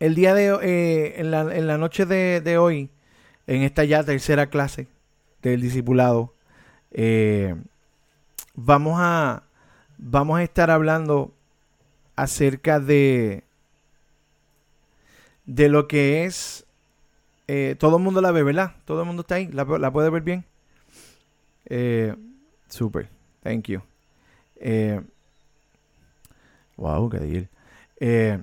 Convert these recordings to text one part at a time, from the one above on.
el día de eh, en, la, noche de, hoy, en esta ya tercera clase del discipulado, eh, vamos a vamos a estar hablando acerca de de lo que es eh, todo el mundo la ve, ¿verdad? Todo el mundo está ahí, la, puede ver bien. Eh, super, thank you. Eh, wow, qué. Eh,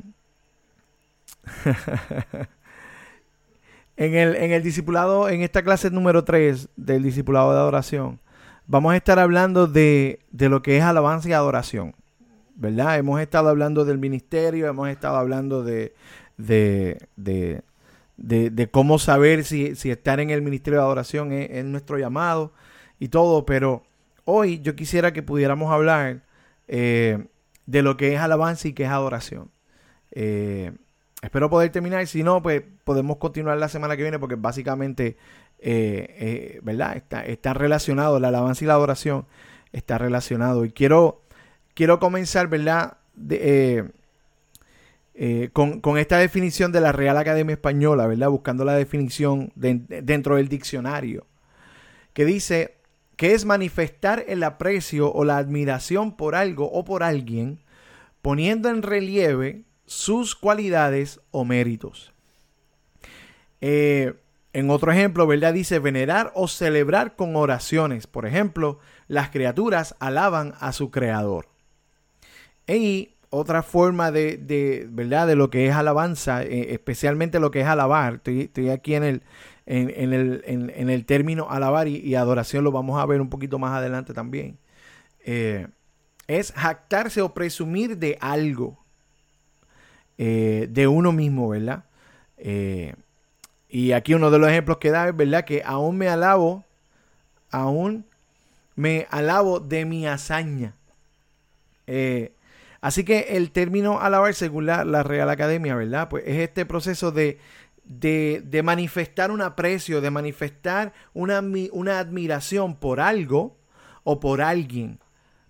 en, el, en el discipulado, en esta clase número 3 del discipulado de adoración, vamos a estar hablando de, de lo que es alabanza y adoración. ¿Verdad? Hemos estado hablando del ministerio, hemos estado hablando de, de, de, cómo saber si, si, estar en el ministerio de adoración es, nuestro llamado y todo, pero hoy yo quisiera que pudiéramos hablar eh, de lo que es alabanza y que es adoración. Eh, espero poder terminar, si no, pues podemos continuar la semana que viene porque básicamente, eh, ¿verdad? Está, relacionado, la alabanza y la adoración está relacionado. Y quiero, quiero comenzar, ¿verdad? De, eh, con, esta definición de la Real Academia Española, ¿verdad? Buscando la definición dentro del diccionario, que dice que es manifestar el aprecio o la admiración por algo o por alguien, poniendo en relieve sus cualidades o méritos. Eh, en otro ejemplo, ¿verdad? Dice venerar o celebrar con oraciones. Por ejemplo, las criaturas alaban a su creador. Y otra forma de, ¿verdad? De lo que es alabanza, eh, especialmente lo que es alabar. Estoy, aquí en el, en, el, en, el término alabar y, adoración, lo vamos a ver un poquito más adelante también. Eh, es jactarse o presumir de algo, eh, de uno mismo, ¿verdad? y aquí uno de los ejemplos que da es, ¿verdad? Que aún me alabo, aún me alabo de mi hazaña. Eh, Así que el término alabar, según la, Real Academia, ¿verdad? Pues es este proceso de, de, manifestar un aprecio, de manifestar una, una, admiración por algo o por alguien,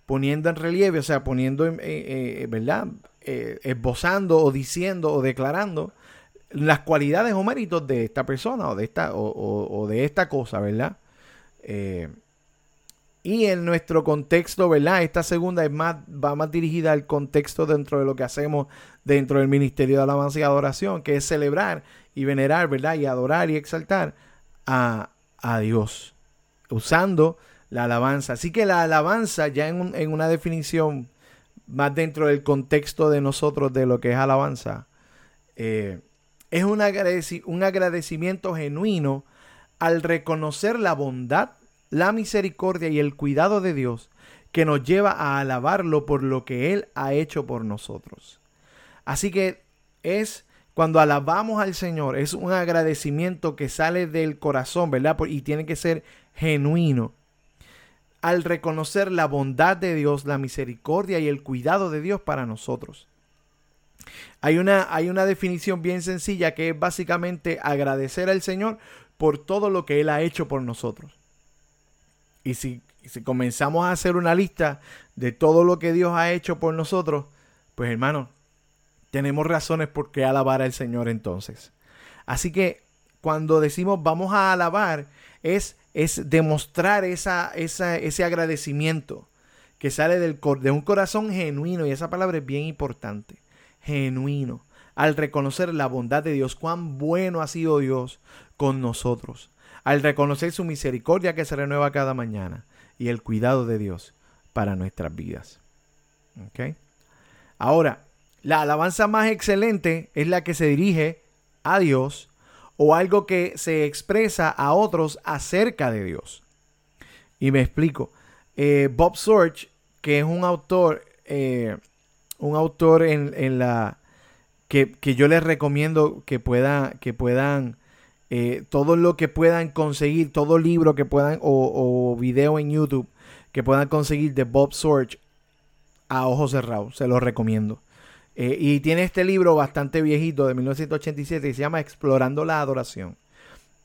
poniendo en relieve, o sea, poniendo, eh, eh, ¿verdad? Eh, esbozando o diciendo o declarando las cualidades o méritos de esta persona o de esta, o, de esta cosa, ¿verdad? Y en nuestro contexto, ¿verdad? Esta segunda es más, va más dirigida al contexto dentro de lo que hacemos dentro del Ministerio de Alabanza y Adoración, que es celebrar y venerar, ¿verdad? Y adorar y exaltar a, Dios, usando la alabanza. Así que la alabanza, ya en, una definición más dentro del contexto de nosotros de lo que es alabanza, eh, es un, un agradecimiento genuino al reconocer la bondad la misericordia y el cuidado de Dios que nos lleva a alabarlo por lo que Él ha hecho por nosotros. Así que es cuando alabamos al Señor, es un agradecimiento que sale del corazón, ¿verdad? Y tiene que ser genuino. Al reconocer la bondad de Dios, la misericordia y el cuidado de Dios para nosotros. Hay una, hay una definición bien sencilla que es básicamente agradecer al Señor por todo lo que Él ha hecho por nosotros. Y si, comenzamos a hacer una lista de todo lo que Dios ha hecho por nosotros, pues hermano, tenemos razones por qué alabar al Señor entonces. Así que cuando decimos vamos a alabar, es, es demostrar esa, ese agradecimiento que sale del, de un corazón genuino, y esa palabra es bien importante, genuino, al reconocer la bondad de Dios, cuán bueno ha sido Dios con nosotros al reconocer su misericordia que se renueva cada mañana y el cuidado de Dios para nuestras vidas. Ahora, la alabanza más excelente es la que se dirige a Dios o algo que se expresa a otros acerca de Dios. Y me explico. Eh, Bob Sorge, que es un autor, eh, un autor en, la que, yo les recomiendo que, pueda, que puedan eh, todo lo que puedan conseguir, todo libro que puedan o, video en YouTube que puedan conseguir de Bob Sorge a ojos cerrados, se los recomiendo. Eh, y tiene este libro bastante viejito de 1987 que se llama Explorando la Adoración.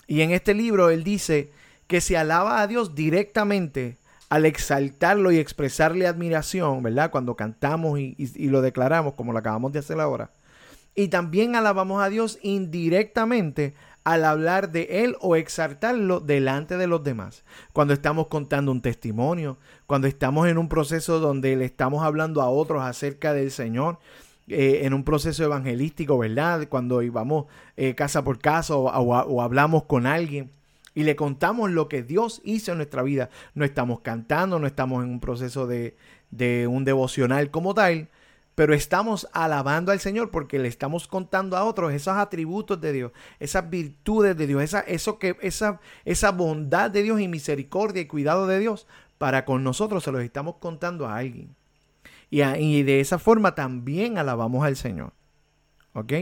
Y en este libro él dice que se alaba a Dios directamente al exaltarlo y expresarle admiración, ¿verdad? Cuando cantamos y, y lo declaramos, como lo acabamos de hacer ahora, Y también alabamos a Dios indirectamente al hablar de Él o exaltarlo delante de los demás. Cuando estamos contando un testimonio, cuando estamos en un proceso donde le estamos hablando a otros acerca del Señor, eh, en un proceso evangelístico, ¿verdad? Cuando íbamos eh, casa por casa o, hablamos con alguien y le contamos lo que Dios hizo en nuestra vida. No estamos cantando, no estamos en un proceso de, de un devocional como tal, pero estamos alabando al Señor porque le estamos contando a otros esos atributos de Dios, esas virtudes de Dios, esa, eso que, esa, esa bondad de Dios y misericordia y cuidado de Dios para con nosotros se los estamos contando a alguien. Y, de esa forma también alabamos al Señor. ¿Ok?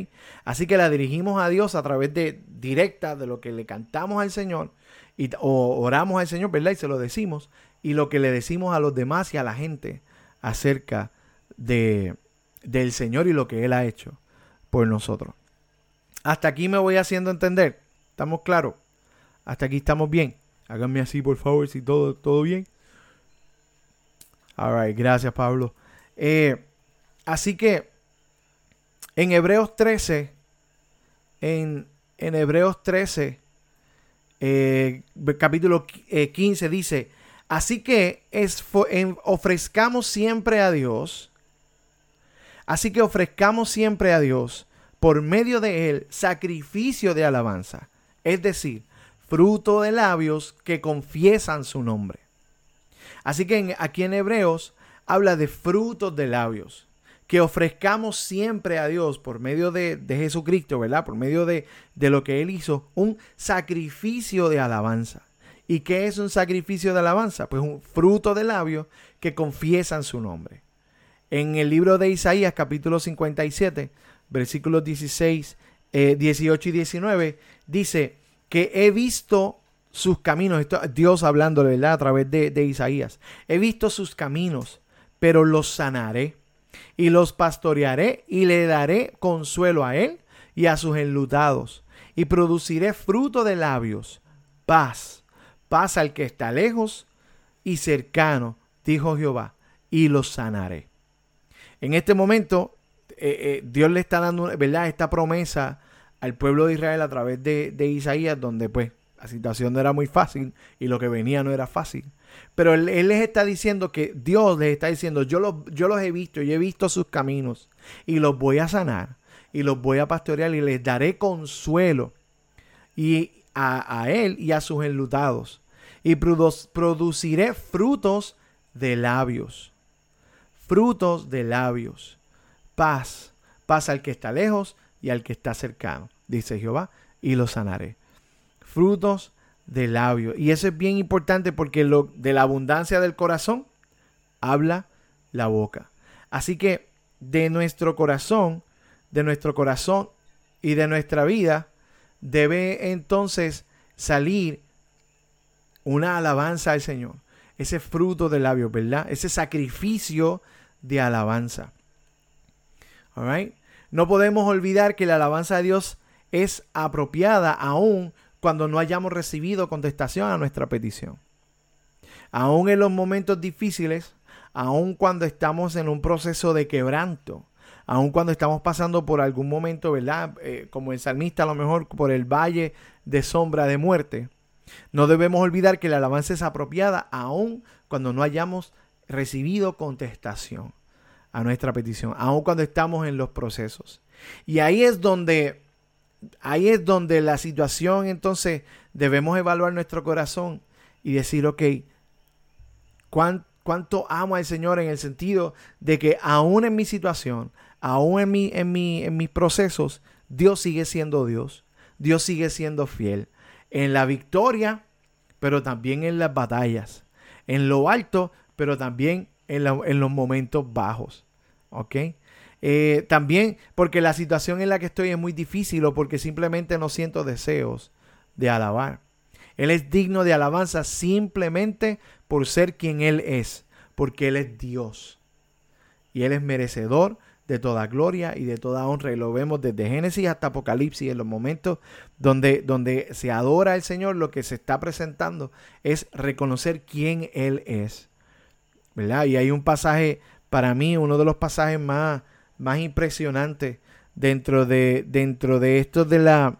Así que la dirigimos a Dios a través de directa de lo que le cantamos al Señor y, o oramos al Señor, ¿verdad? Y se lo decimos. Y lo que le decimos a los demás y a la gente acerca de, del Señor y lo que Él ha hecho por nosotros. Hasta aquí me voy haciendo entender. ¿Estamos claros? Hasta aquí estamos bien. Háganme así, por favor, si todo, todo bien. All gracias, Pablo. Eh, así que en Hebreos 13, en, en Hebreos 13, eh, capítulo 15 eh, dice, así que es, ofrezcamos siempre a Dios Así que ofrezcamos siempre a Dios, por medio de Él, sacrificio de alabanza, es decir, fruto de labios que confiesan su nombre. Así que aquí en Hebreos habla de frutos de labios, que ofrezcamos siempre a Dios por medio de, Jesucristo, ¿verdad? Por medio de, de lo que Él hizo, un sacrificio de alabanza. ¿Y qué es un sacrificio de alabanza? Pues un fruto de labios que confiesan su nombre. En el libro de Isaías, capítulo 57, versículos 16, 18 y 19, dice que he visto sus caminos, Dios hablando, ¿verdad? A través de, de Isaías. He visto sus caminos, pero los sanaré y los pastorearé y le daré consuelo a él y a sus enlutados y produciré fruto de labios, paz, paz al que está lejos y cercano, dijo Jehová, y los sanaré. En este momento, eh, eh, Dios le está dando, ¿verdad? Esta promesa al pueblo de Israel a través de, Isaías, donde pues la situación no era muy fácil y lo que venía no era fácil. Pero él, les está diciendo que Dios les está diciendo, yo los, yo los he visto, yo he visto sus caminos y los voy a sanar y los voy a pastorear y les daré consuelo y a, a él y a sus enlutados y produciré frutos de labios frutos de labios, paz, paz al que está lejos y al que está cercano, dice Jehová, y lo sanaré. Frutos de labios. Y eso es bien importante porque lo, de la abundancia del corazón habla la boca. Así que de nuestro corazón, de nuestro corazón y de nuestra vida, debe entonces salir una alabanza al Señor. Ese fruto de labios, ¿verdad? Ese sacrificio de alabanza. No podemos olvidar que la alabanza de Dios es apropiada aún cuando no hayamos recibido contestación a nuestra petición. Aún en los momentos difíciles, aún cuando estamos en un proceso de quebranto, aún cuando estamos pasando por algún momento, ¿verdad? Eh, como el salmista a lo mejor por el valle de sombra de muerte, no debemos olvidar que la alabanza es apropiada aún cuando no hayamos recibido contestación a nuestra petición, aun cuando estamos en los procesos. Y ahí es donde, ahí es donde la situación, entonces, debemos evaluar nuestro corazón y decir, ok, ¿cuánto, amo al Señor en el sentido de que aún en mi situación, aún en, en, en mis procesos, Dios sigue siendo Dios, Dios sigue siendo fiel. En la victoria, pero también en las batallas en lo alto, pero también en, los momentos bajos. ¿Ok? Eh, también porque la situación en la que estoy es muy difícil o porque simplemente no siento deseos de alabar. Él es digno de alabanza simplemente por ser quien Él es, porque Él es Dios. Y Él es merecedor de toda gloria y de toda honra. Y lo vemos desde Génesis hasta Apocalipsis, en los momentos donde, donde se adora al Señor, lo que se está presentando es reconocer quién Él es. ¿Verdad? Y hay un pasaje, para mí, uno de los pasajes más, más impresionantes dentro de, dentro de esto de la,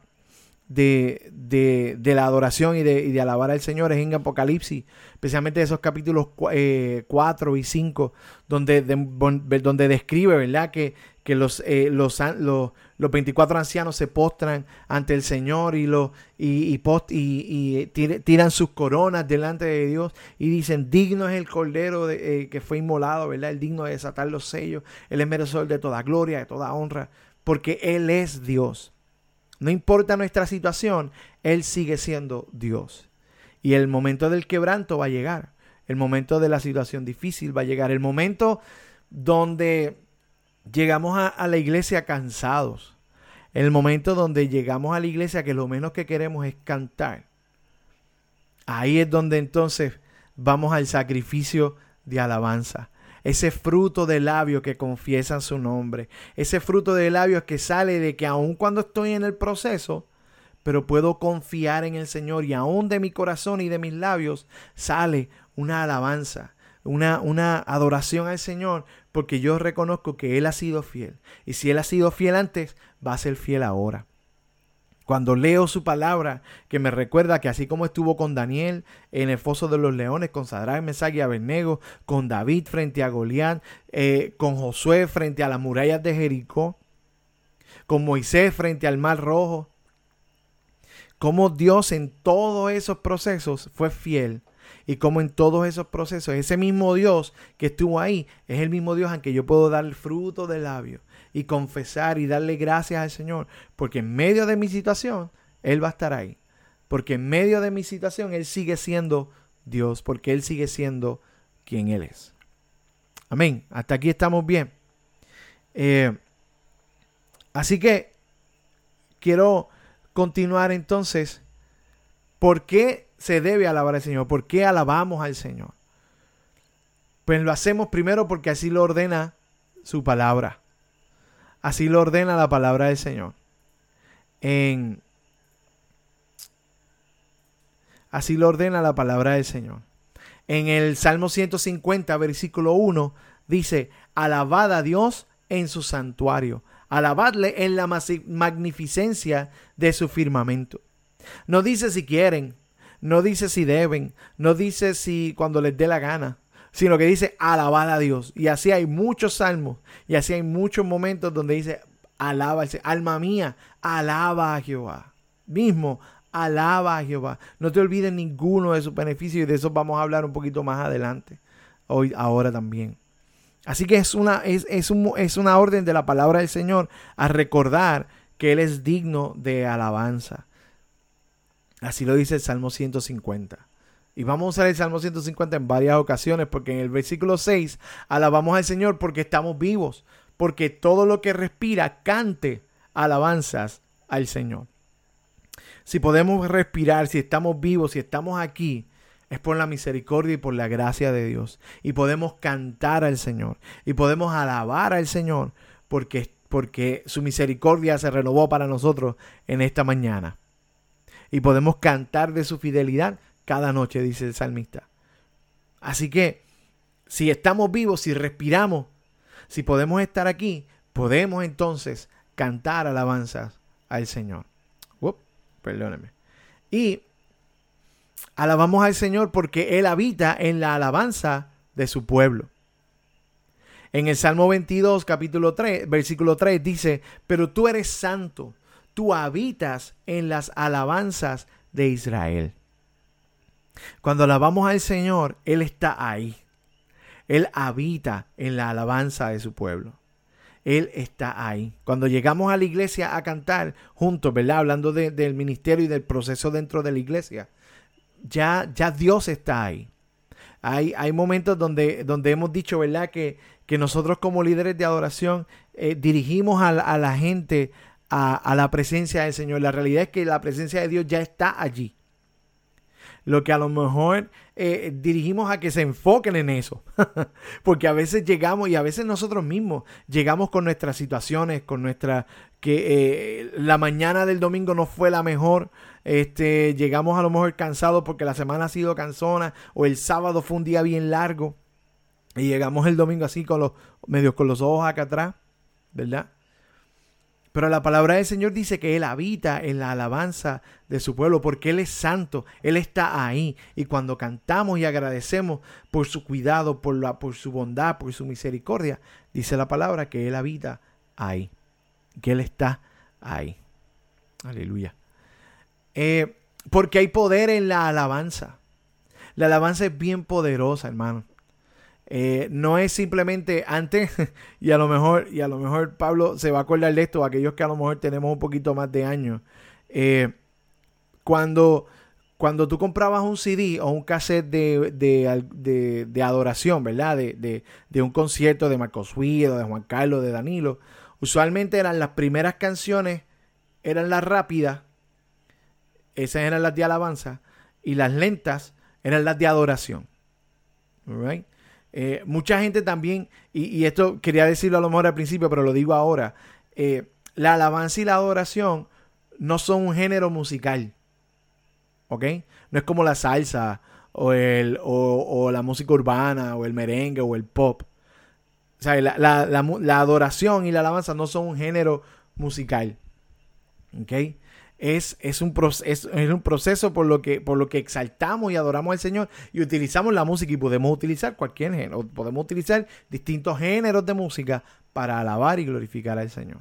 de, de, la adoración y de, y de, alabar al Señor es en Apocalipsis, especialmente esos capítulos 4 eh, y 5, donde, donde describe, ¿verdad? Que, que los, eh, los, los, los, 24 ancianos se postran ante el Señor y, lo, y, post, y, tiran sus coronas delante de Dios y dicen, digno es el Cordero de, eh, que fue inmolado, ¿verdad? El digno de desatar los sellos, el es merecedor de toda gloria, de toda honra, porque Él es Dios. No importa nuestra situación, Él sigue siendo Dios. Y el momento del quebranto va a llegar. El momento de la situación difícil va a llegar. El momento donde llegamos a, la iglesia cansados. El momento donde llegamos a la iglesia que lo menos que queremos es cantar. Ahí es donde entonces vamos al sacrificio de alabanza ese fruto de labios que confiesan su nombre, ese fruto de labios que sale de que aun cuando estoy en el proceso, pero puedo confiar en el Señor y aún de mi corazón y de mis labios sale una alabanza, una, una adoración al Señor, porque yo reconozco que Él ha sido fiel. Y si Él ha sido fiel antes, va a ser fiel ahora. Cuando leo su palabra, que me recuerda que así como estuvo con Daniel en el foso de los leones, con Sadrach, Mesach y Abednego, con David frente a Goliat, eh, con Josué frente a las murallas de Jericó, con Moisés frente al mar rojo, como Dios en todos esos procesos fue fiel y como en todos esos procesos, ese mismo Dios que estuvo ahí es el mismo Dios en que yo puedo dar el fruto del labio y confesar y darle gracias al Señor, porque en medio de mi situación, Él va a estar ahí. Porque en medio de mi situación, Él sigue siendo Dios, porque Él sigue siendo quien Él es. Amén. Hasta aquí estamos bien. Eh, así que quiero continuar entonces. ¿Por qué se debe alabar al Señor? ¿Por qué alabamos al Señor? Pues lo hacemos primero porque así lo ordena su palabra. Así lo ordena la palabra del Señor. En, así lo ordena la palabra del Señor. En el Salmo 150, versículo 1, dice, alabad a Dios en su santuario, alabadle en la magnificencia de su firmamento. No dice si quieren, no dice si deben, no dice si cuando les dé la gana, sino que dice alabar a Dios. Y así hay muchos salmos y así hay muchos momentos donde dice alaba, alma mía, alaba a Jehová. Mismo, alaba a Jehová. No te olvides ninguno de sus beneficios y de eso vamos a hablar un poquito más adelante, hoy, ahora también. Así que es una, es, es, es una orden de la palabra del Señor a recordar que Él es digno de alabanza. Así lo dice el Salmo 150. Y vamos a usar el Salmo 150 en varias ocasiones porque en el versículo 6 alabamos al Señor porque estamos vivos, porque todo lo que respira cante alabanzas al Señor. Si podemos respirar, si estamos vivos, si estamos aquí, es por la misericordia y por la gracia de Dios. Y podemos cantar al Señor y podemos alabar al Señor porque, porque su misericordia se renovó para nosotros en esta mañana. Y podemos cantar de su fidelidad cada noche, dice el salmista. Así que, si estamos vivos, si respiramos, si podemos estar aquí, podemos entonces cantar alabanzas al Señor. perdóneme. Y alabamos al Señor porque Él habita en la alabanza de su pueblo. En el Salmo 22, capítulo 3, versículo 3 dice, pero tú eres santo, tú habitas en las alabanzas de Israel. Cuando alabamos al Señor, Él está ahí. Él habita en la alabanza de su pueblo. Él está ahí. Cuando llegamos a la iglesia a cantar juntos, ¿verdad? Hablando del ministerio y del proceso dentro de la iglesia, ya, ya Dios está ahí. Hay, hay momentos donde, donde hemos dicho, ¿verdad? Que, que nosotros como líderes de adoración eh, dirigimos a, la gente a, la presencia del Señor. La realidad es que la presencia de Dios ya está allí lo que a lo mejor eh, dirigimos a que se enfoquen en eso. Porque a veces llegamos y a veces nosotros mismos llegamos con nuestras situaciones, con nuestra que eh, la mañana del domingo no fue la mejor. Este, llegamos a lo mejor cansados porque la semana ha sido cansona o el sábado fue un día bien largo y llegamos el domingo así con los con los ojos acá atrás, ¿verdad? Pero la palabra del Señor dice que Él habita en la alabanza de su pueblo porque Él es santo, Él está ahí. Y cuando cantamos y agradecemos por su cuidado, por, la, por su bondad, por su misericordia, dice la palabra que Él habita ahí, que Él está ahí. Aleluya. Eh, porque hay poder en la alabanza. La alabanza es bien poderosa, hermano. Eh, no es simplemente antes, y a lo mejor, y a lo mejor Pablo se va a acordar de esto, aquellos que a lo mejor tenemos un poquito más de años. Eh, cuando, cuando tú comprabas un CD o un cassette de, adoración, ¿verdad? De, un concierto de Marcos Guido, de Juan Carlos, de Danilo, usualmente eran las primeras canciones, eran las rápidas, esas eran las de alabanza, y las lentas eran las de adoración. Right? Eh, mucha gente también, y, esto quería decirlo a lo mejor al principio, pero lo digo ahora, eh, la alabanza y la adoración no son un género musical. ¿Ok? No es como la salsa o, el, o, la música urbana o el merengue o el pop. O sea, la, la adoración y la alabanza no son un género musical. ¿Ok? Es, es, un es, un proceso por lo, que, por lo que exaltamos y adoramos al Señor y utilizamos la música y podemos utilizar cualquier género, podemos utilizar distintos géneros de música para alabar y glorificar al Señor.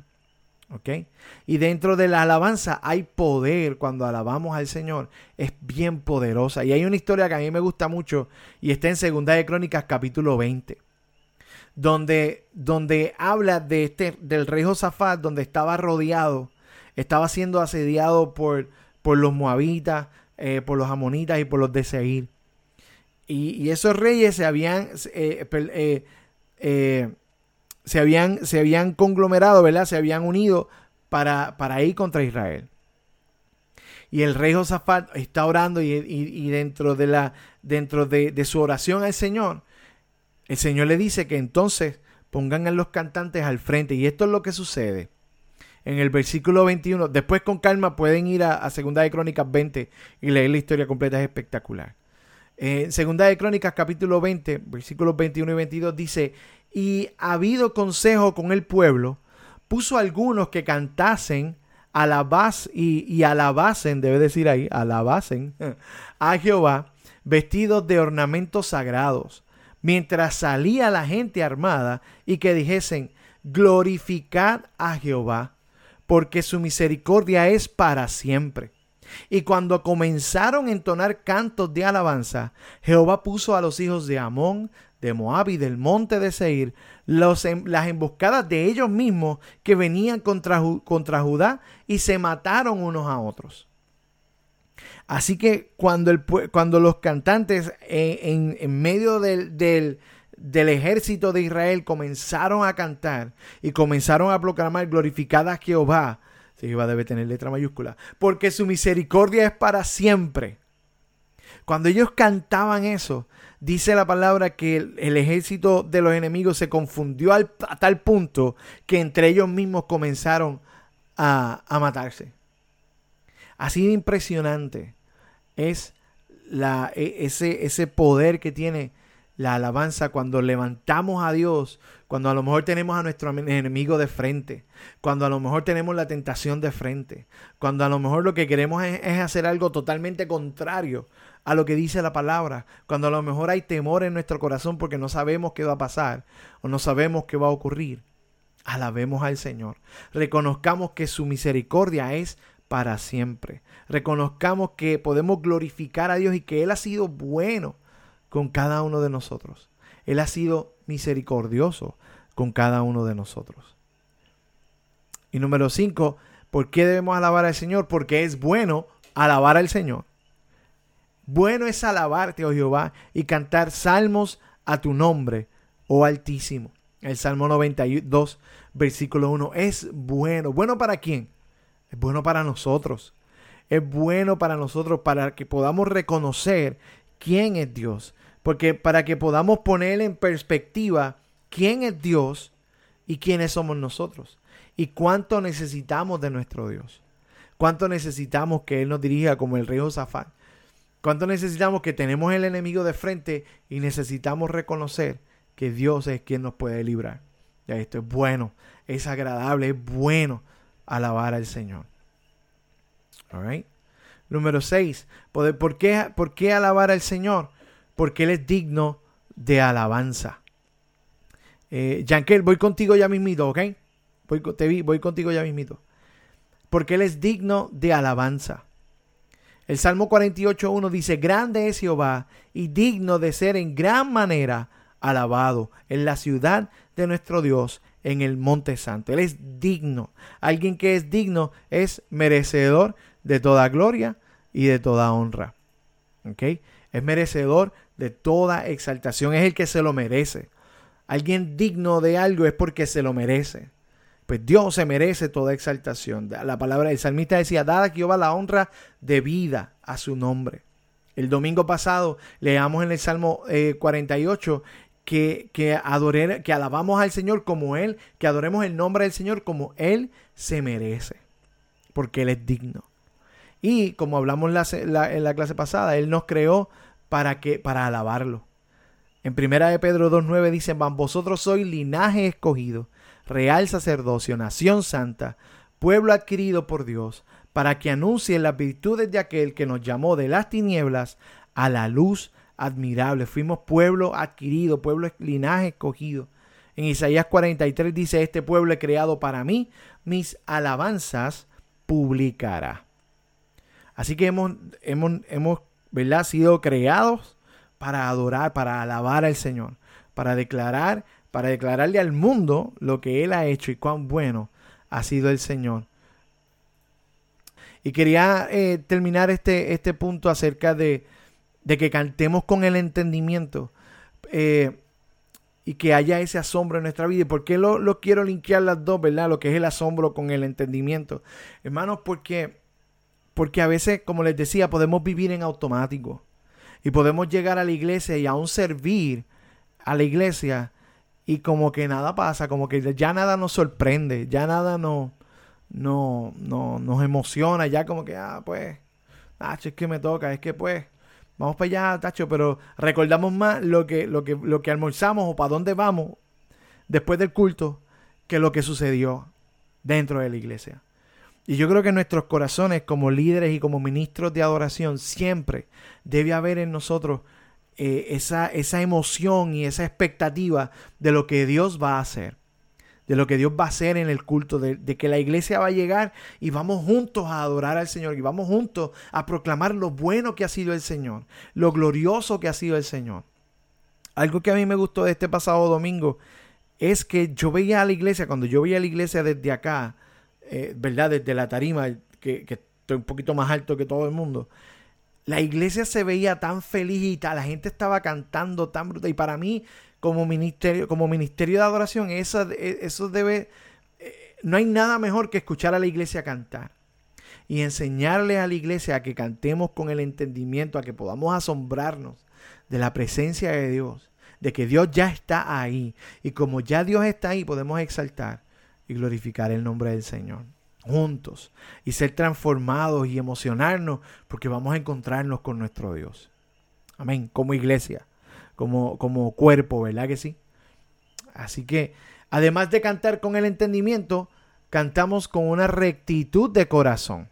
¿Ok? Y dentro de la alabanza hay poder cuando alabamos al Señor. Es bien poderosa. Y hay una historia que a mí me gusta mucho y está en Segunda de Crónicas capítulo 20. Donde, donde habla de este, del rey Josafat, donde estaba rodeado estaba siendo asediado por, por los moabitas, eh, por los amonitas y por los de Seir. Y, esos reyes se habían, eh, eh, se habían, se habían conglomerado, ¿verdad? Se habían unido para, para ir contra Israel. Y el rey Josafat está orando y, dentro, de, la, dentro de, de, su oración al Señor, el Señor le dice que entonces pongan a los cantantes al frente. Y esto es lo que sucede en el versículo 21. Después con calma pueden ir a, Segunda de Crónicas 20 y leer la historia completa, es espectacular. En Segunda de Crónicas capítulo 20, versículos 21 y 22 dice, y ha habido consejo con el pueblo, puso algunos que cantasen alabas y, y alabasen, debe decir ahí, alabasen a Jehová, vestidos de ornamentos sagrados, mientras salía la gente armada y que dijesen, glorificad a Jehová, porque su misericordia es para siempre. Y cuando comenzaron a entonar cantos de alabanza, Jehová puso a los hijos de Amón, de Moab y del monte de Seir los, em, las emboscadas de ellos mismos que venían contra, contra Judá y se mataron unos a otros. Así que cuando, el, cuando los cantantes eh, en, en, medio del, del del ejército de Israel comenzaron a cantar y comenzaron a proclamar glorificada a Jehová. Jehová debe tener letra mayúscula. Porque su misericordia es para siempre. Cuando ellos cantaban eso, dice la palabra que el, ejército de los enemigos se confundió a tal punto que entre ellos mismos comenzaron a, matarse. Así de impresionante es la, e, ese, ese poder que tiene la alabanza cuando levantamos a Dios, cuando a lo mejor tenemos a nuestro enemigo de frente, cuando a lo mejor tenemos la tentación de frente, cuando a lo mejor lo que queremos es, hacer algo totalmente contrario a lo que dice la palabra, cuando a lo mejor hay temor en nuestro corazón porque no sabemos qué va a pasar o no sabemos qué va a ocurrir. Alabemos al Señor. Reconozcamos que su misericordia es para siempre. Reconozcamos que podemos glorificar a Dios y que Él ha sido bueno con cada uno de nosotros. Él ha sido misericordioso con cada uno de nosotros. Y número cinco, ¿por qué debemos alabar al Señor? Porque es bueno alabar al Señor. Bueno es alabarte, oh Jehová, y cantar salmos a tu nombre, oh Altísimo. El Salmo 92, versículo 1, es bueno. ¿Bueno para quién? Es bueno para nosotros. Es bueno para nosotros para que podamos reconocer quién es Dios, porque para que podamos poner en perspectiva quién es Dios y quiénes somos nosotros. Y cuánto necesitamos de nuestro Dios. Cuánto necesitamos que Él nos dirija como el rey Josafat. Cuánto necesitamos que tenemos el enemigo de frente y necesitamos reconocer que Dios es quien nos puede librar. Ya esto es bueno, es agradable, es bueno alabar al Señor. All Número 6. ¿Por qué, ¿Por qué alabar al Señor? Porque Él es digno de alabanza. Eh, voy contigo ya mismito, ¿ok? Voy, te vi, voy contigo ya mismito. Porque Él es digno de alabanza. El Salmo 48.1 dice, Grande es Jehová y digno de ser en gran manera alabado en la ciudad de nuestro Dios, en el monte santo. Él es digno. Alguien que es digno es merecedor de toda gloria y de toda honra. ¿Ok? Es merecedor de toda exaltación. Es el que se lo merece. Alguien digno de algo es porque se lo merece. Pues Dios se merece toda exaltación. La palabra del salmista decía, dada a Jehová la honra de vida a su nombre. El domingo pasado leamos en el Salmo 48 eh, que, que, que alabamos al Señor como Él, que adoremos el nombre del Señor como Él se merece, porque Él es digno. Y como hablamos en la, clase pasada, Él nos creó para, que, para alabarlo. En primera de Pedro 2.9 dice, vosotros sois linaje escogido, real sacerdocio, nación santa, pueblo adquirido por Dios, para que anuncien las virtudes de aquel que nos llamó de las tinieblas a la luz admirable. Fuimos pueblo adquirido, pueblo linaje escogido. En Isaías 43 dice, este pueblo he creado para mí, mis alabanzas publicará. Así que hemos, hemos, hemos ¿verdad? sido creados para adorar, para alabar al Señor, para declarar, para declararle al mundo lo que Él ha hecho y cuán bueno ha sido el Señor. Y quería eh, terminar este, este punto acerca de, de que cantemos con el entendimiento eh, y que haya ese asombro en nuestra vida. ¿Y por qué lo, quiero linkear las dos, verdad? Lo que es el asombro con el entendimiento. Hermanos, porque, porque a veces, como les decía, podemos vivir en automático y podemos llegar a la iglesia y aún servir a la iglesia y como que nada pasa, como que ya nada nos sorprende, ya nada nos, no, no, nos emociona, ya como que, ah, pues, ah, es que me toca, es que pues, vamos para allá, tacho, pero recordamos más lo que, lo que, lo que almorzamos o para dónde vamos después del culto que lo que sucedió dentro de la iglesia. Y yo creo que nuestros corazones, como líderes y como ministros de adoración, siempre debe haber en nosotros eh, esa, esa emoción y esa expectativa de lo que Dios va a hacer de lo que Dios va a hacer en el culto, de, que la iglesia va a llegar y vamos juntos a adorar al Señor y vamos juntos a proclamar lo bueno que ha sido el Señor, lo glorioso que ha sido el Señor. Algo que a mí me gustó de este pasado domingo es que yo veía a la iglesia, cuando yo veía a la iglesia desde acá, eh, ¿verdad? Desde la tarima, que, estoy un poquito más alto que todo el mundo, la iglesia se veía tan feliz y la gente estaba cantando tan brutal. Y para mí, como ministerio, como ministerio de adoración, eso, eso debe, eh, no hay nada mejor que escuchar a la iglesia cantar y enseñarle a la iglesia a que cantemos con el entendimiento, a que podamos asombrarnos de la presencia de Dios, de que Dios ya está ahí y como ya Dios está ahí podemos exaltar y glorificar el nombre del Señor juntos y ser transformados y emocionarnos porque vamos a encontrarnos con nuestro Dios. Amén, como iglesia como, como cuerpo, ¿verdad que sí? Así que, además de cantar con el entendimiento, cantamos con una rectitud de corazón.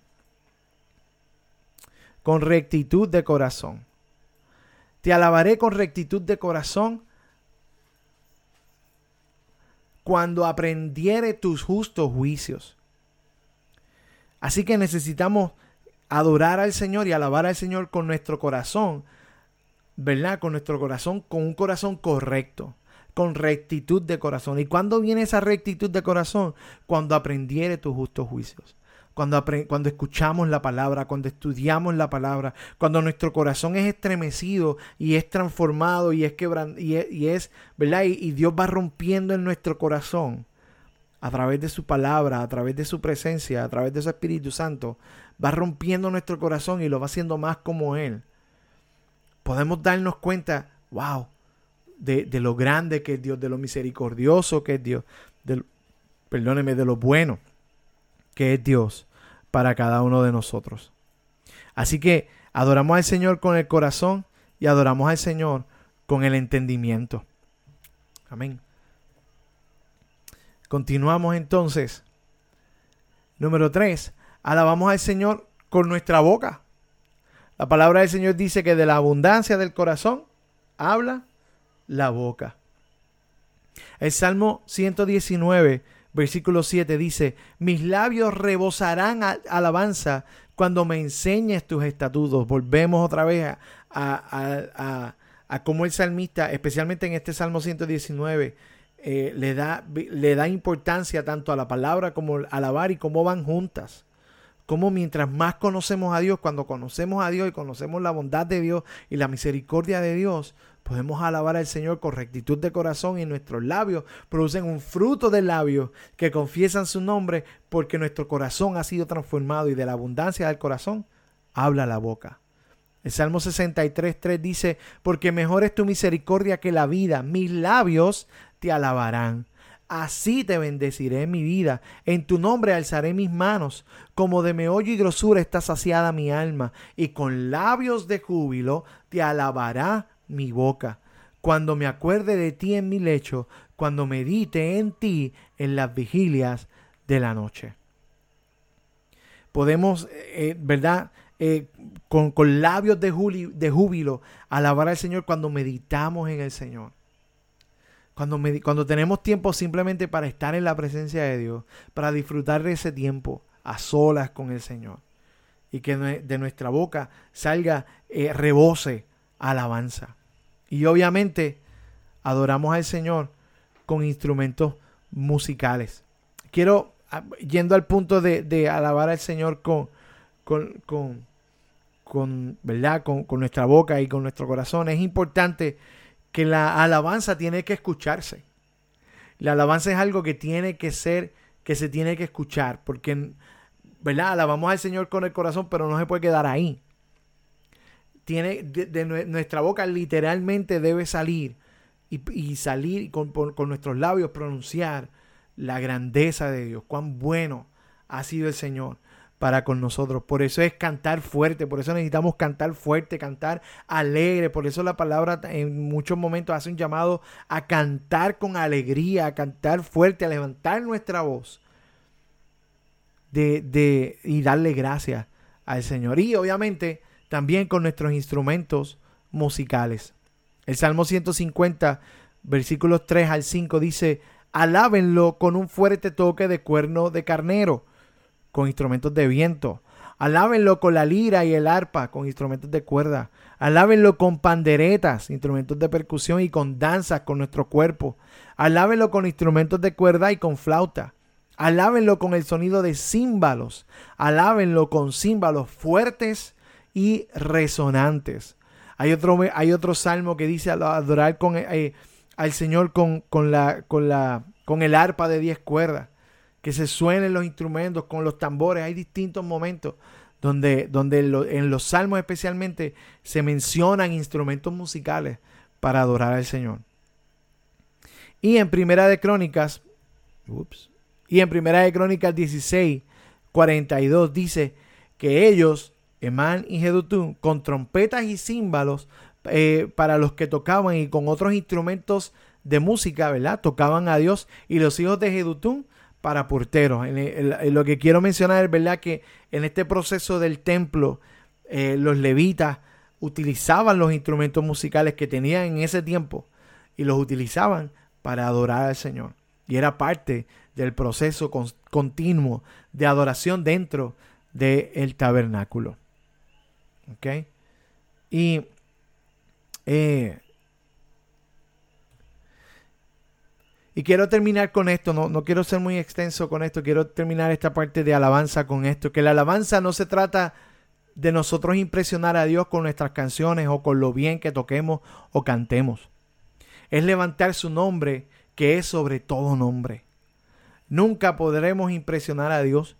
Con rectitud de corazón. Te alabaré con rectitud de corazón cuando aprendiere tus justos juicios. Así que necesitamos adorar al Señor y alabar al Señor con nuestro corazón ¿verdad? Con nuestro corazón, con un corazón correcto, con rectitud de corazón. ¿Y cuándo viene esa rectitud de corazón? Cuando aprendiere tus justos juicios. Cuando, escuchamos la palabra, cuando estudiamos la palabra, cuando nuestro corazón es estremecido y es transformado y es quebrantado y, es, ¿verdad? y Dios va rompiendo en nuestro corazón a través de su palabra, a través de su presencia, a través de su Espíritu Santo, va rompiendo nuestro corazón y lo va haciendo más como Él podemos darnos cuenta, wow, de, lo grande que es Dios, de lo misericordioso que es Dios, de, perdóneme, de lo bueno que es Dios para cada uno de nosotros. Así que adoramos al Señor con el corazón y adoramos al Señor con el entendimiento. Amén. Continuamos entonces. Número tres, alabamos al Señor con nuestra boca. La palabra del Señor dice que de la abundancia del corazón habla la boca. El Salmo 119, versículo 7 dice, mis labios rebosarán alabanza cuando me enseñes tus estatutos. Volvemos otra vez a, cómo el salmista, especialmente en este Salmo 119, eh, le, da, le da importancia tanto a la palabra como al alabar y cómo van juntas como mientras más conocemos a Dios, cuando conocemos a Dios y conocemos la bondad de Dios y la misericordia de Dios, podemos alabar al Señor con rectitud de corazón y nuestros labios producen un fruto de labios que confiesan su nombre porque nuestro corazón ha sido transformado y de la abundancia del corazón habla la boca. El Salmo 63, 3 dice, porque mejor es tu misericordia que la vida, mis labios te alabarán. Así te bendeciré mi vida, en tu nombre alzaré mis manos, como de meollo y grosura está saciada mi alma, y con labios de júbilo te alabará mi boca. Cuando me acuerde de ti en mi lecho, cuando medite en ti en las vigilias de la noche. Podemos, eh, ¿verdad? Eh, con, labios de, de júbilo alabar al Señor cuando meditamos en el Señor. Cuando, cuando tenemos tiempo simplemente para estar en la presencia de Dios, para disfrutar de ese tiempo a solas con el Señor. Y que de nuestra boca salga eh, rebose alabanza. Y obviamente adoramos al Señor con instrumentos musicales. Quiero, ah, yendo al punto de, alabar al Señor con, con, con, con ¿verdad? Con, con, nuestra boca y con nuestro corazón, es importante que la alabanza tiene que escucharse. La alabanza es algo que tiene que ser, que se tiene que escuchar, porque, ¿verdad? Alabamos al Señor con el corazón, pero no se puede quedar ahí. Tiene, de, nuestra boca literalmente debe salir y, salir con, con nuestros labios pronunciar la grandeza de Dios, cuán bueno ha sido el Señor para con nosotros. Por eso es cantar fuerte, por eso necesitamos cantar fuerte, cantar alegre. Por eso la palabra en muchos momentos hace un llamado a cantar con alegría, a cantar fuerte, a levantar nuestra voz de, de, y darle gracias al Señor. Y obviamente también con nuestros instrumentos musicales. El Salmo 150, versículos 3 al 5 dice, alábenlo con un fuerte toque de cuerno de carnero con instrumentos de viento. Alábenlo con la lira y el arpa, con instrumentos de cuerda. Alábenlo con panderetas, instrumentos de percusión y con danzas con nuestro cuerpo. Alábenlo con instrumentos de cuerda y con flauta. Alábenlo con el sonido de címbalos. Alábenlo con címbalos fuertes y resonantes. Hay otro, hay otro salmo que dice adorar con, eh, al Señor con, con, la, con, la, con el arpa de diez cuerdas que se suenen los instrumentos con los tambores. Hay distintos momentos donde, donde en los salmos especialmente se mencionan instrumentos musicales para adorar al Señor. Y en Primera de Crónicas, y en Primera de Crónicas 16, 42 dice que ellos, Emán y Jedutún, con trompetas y címbalos eh, para los que tocaban y con otros instrumentos de música, ¿verdad? Tocaban a Dios y los hijos de Jedutún para porteros. lo que quiero mencionar es verdad que en este proceso del templo, eh, los levitas utilizaban los instrumentos musicales que tenían en ese tiempo y los utilizaban para adorar al Señor. Y era parte del proceso continuo de adoración dentro del tabernáculo. Y eh, Y quiero terminar con esto, no, no quiero ser muy extenso con esto, quiero terminar esta parte de alabanza con esto, que la alabanza no se trata de nosotros impresionar a Dios con nuestras canciones o con lo bien que toquemos o cantemos. Es levantar su nombre, que es sobre todo nombre. Nunca podremos impresionar a Dios,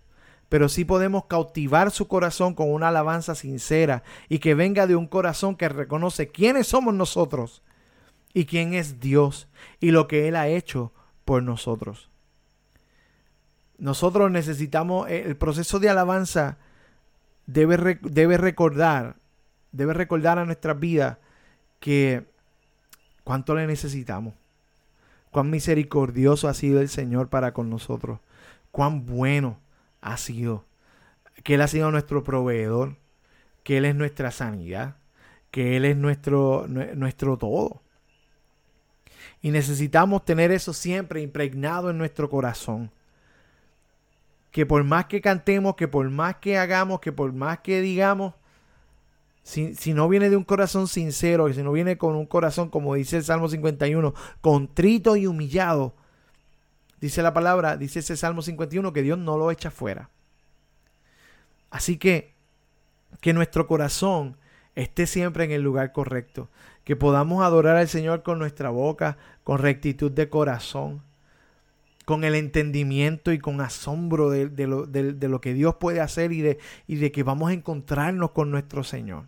pero sí podemos cautivar su corazón con una alabanza sincera y que venga de un corazón que reconoce quiénes somos nosotros y quién es Dios y lo que Él ha hecho por nosotros. Nosotros necesitamos, eh, el proceso de alabanza debe, debe recordar, debe recordar a nuestra vida que cuánto le necesitamos, cuán misericordioso ha sido el Señor para con nosotros, cuán bueno ha sido, que Él ha sido nuestro proveedor, que Él es nuestra sanidad, que Él es nuestro, nuestro todo. Y necesitamos tener eso siempre impregnado en nuestro corazón. Que por más que cantemos, que por más que hagamos, que por más que digamos, si, si, no viene de un corazón sincero, si no viene con un corazón, como dice el Salmo 51, contrito y humillado, dice la palabra, dice ese Salmo 51, que Dios no lo echa fuera. Así que, que nuestro corazón esté siempre en el lugar correcto, que podamos adorar al Señor con nuestra boca, con rectitud de corazón, con el entendimiento y con asombro de, lo, de, lo, que Dios puede hacer y de, y de que vamos a encontrarnos con nuestro Señor.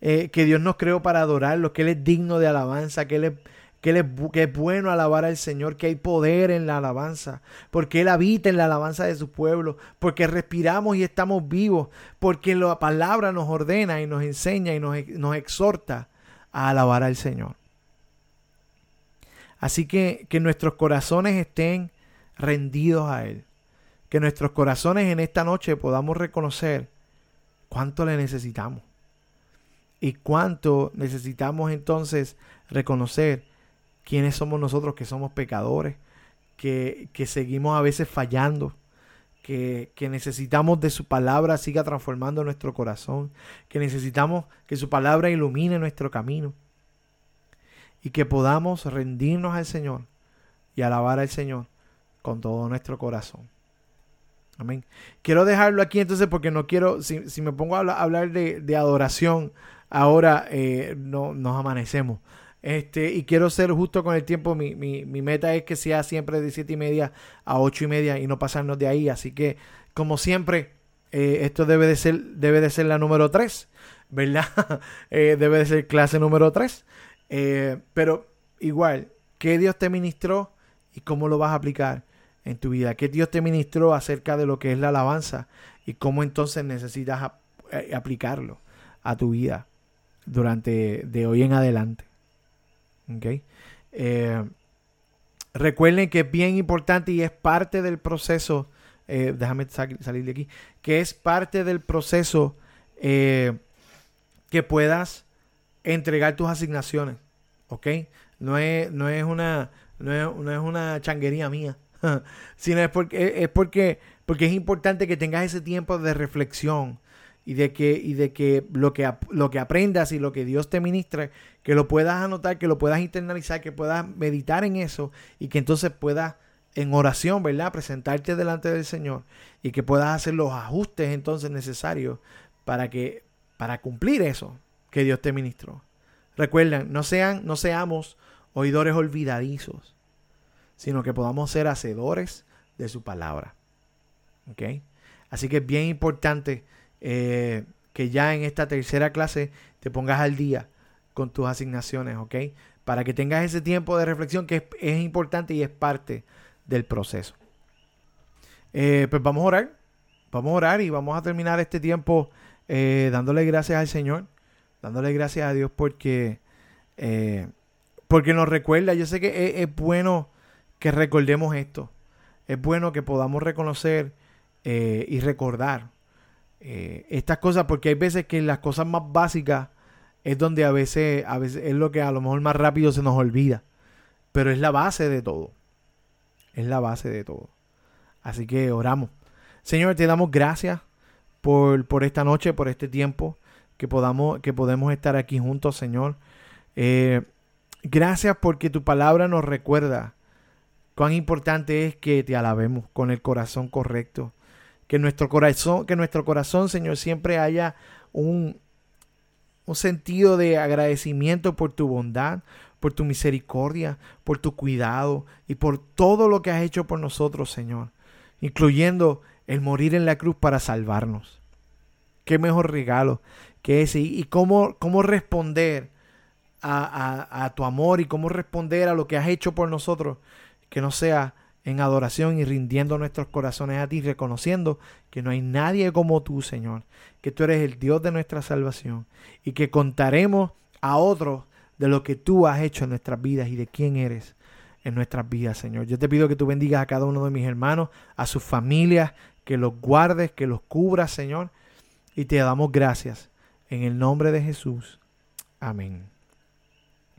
Eh, que Dios nos creó para adorarlo, que Él es digno de alabanza, que Él es, que, es, bueno alabar al Señor, que hay poder en la alabanza, porque Él habita en la alabanza de su pueblo, porque respiramos y estamos vivos, porque la palabra nos ordena y nos enseña y nos, nos exhorta a alabar al Señor. Así que que nuestros corazones estén rendidos a Él, que nuestros corazones en esta noche podamos reconocer cuánto le necesitamos y cuánto necesitamos entonces reconocer quiénes somos nosotros que somos pecadores, que, seguimos a veces fallando, que, que, necesitamos de su palabra siga transformando nuestro corazón, que necesitamos que su palabra ilumine nuestro camino y que podamos rendirnos al Señor y alabar al Señor con todo nuestro corazón. Amén. Quiero dejarlo aquí entonces porque no quiero, si, si me pongo a hablar de, de adoración, ahora eh, no, nos amanecemos. Este, y quiero ser justo con el tiempo. Mi, mi, mi, meta es que sea siempre de siete y media a ocho y media y no pasarnos de ahí. Así que, como siempre, eh, esto debe de ser, debe de ser la número tres, ¿verdad? Eh, debe de ser clase número tres. pero igual, ¿qué Dios te ministró y cómo lo vas a aplicar en tu vida? ¿Qué Dios te ministró acerca de lo que es la alabanza y cómo entonces necesitas aplicarlo a tu vida durante de hoy en adelante? Eh, recuerden que es bien importante y es parte del proceso. Eh, déjame salir de aquí. Que es parte del proceso eh, que puedas entregar tus asignaciones. ¿Ok? No es, no es, una, no es, una changuería mía. sino es porque, es porque, porque es importante que tengas ese tiempo de reflexión y de que, y de que, lo, que lo que aprendas y lo que Dios te ministre, que lo puedas anotar, que lo puedas internalizar, que puedas meditar en eso y que entonces puedas en oración, ¿verdad? Presentarte delante del Señor y que puedas hacer los ajustes entonces necesarios para que para cumplir eso que Dios te ministró. Recuerden, no sean no seamos oidores olvidadizos, sino que podamos ser hacedores de su palabra. Así que es bien importante eh, que ya en esta tercera clase te pongas al día con tus asignaciones, ¿ok? Para que tengas ese tiempo de reflexión que es, importante y es parte del proceso. Eh, pues vamos a orar, vamos a orar y vamos a terminar este tiempo eh, dándole gracias al Señor, dándole gracias a Dios porque, porque nos recuerda, yo sé que es, es, bueno que recordemos esto, es bueno que podamos reconocer y recordar eh, estas cosas, porque hay veces que las cosas más básicas es donde a veces, a veces es lo que a lo mejor más rápido se nos olvida. Pero es la base de todo. Es la base de todo. Así que oramos. Señor, te damos gracias por, por esta noche, por este tiempo que podamos, que podemos estar aquí juntos, Señor. Eh, gracias porque tu palabra nos recuerda cuán importante es que te alabemos con el corazón correcto que nuestro corazón, que nuestro corazón, Señor, siempre haya un, un sentido de agradecimiento por tu bondad, por tu misericordia, por tu cuidado y por todo lo que has hecho por nosotros, Señor, incluyendo el morir en la cruz para salvarnos. Qué mejor regalo que ese. Y cómo, cómo responder a, a tu amor y cómo responder a lo que has hecho por nosotros, que no sea en adoración y rindiendo nuestros corazones a ti, reconociendo que no hay nadie como tú, Señor, que tú eres el Dios de nuestra salvación y que contaremos a otros de lo que tú has hecho en nuestras vidas y de quién eres en nuestras vidas, Señor. Yo te pido que tú bendigas a cada uno de mis hermanos, a sus familias, que los guardes, que los cubras, Señor. Y te damos gracias en el nombre de Jesús. Amén.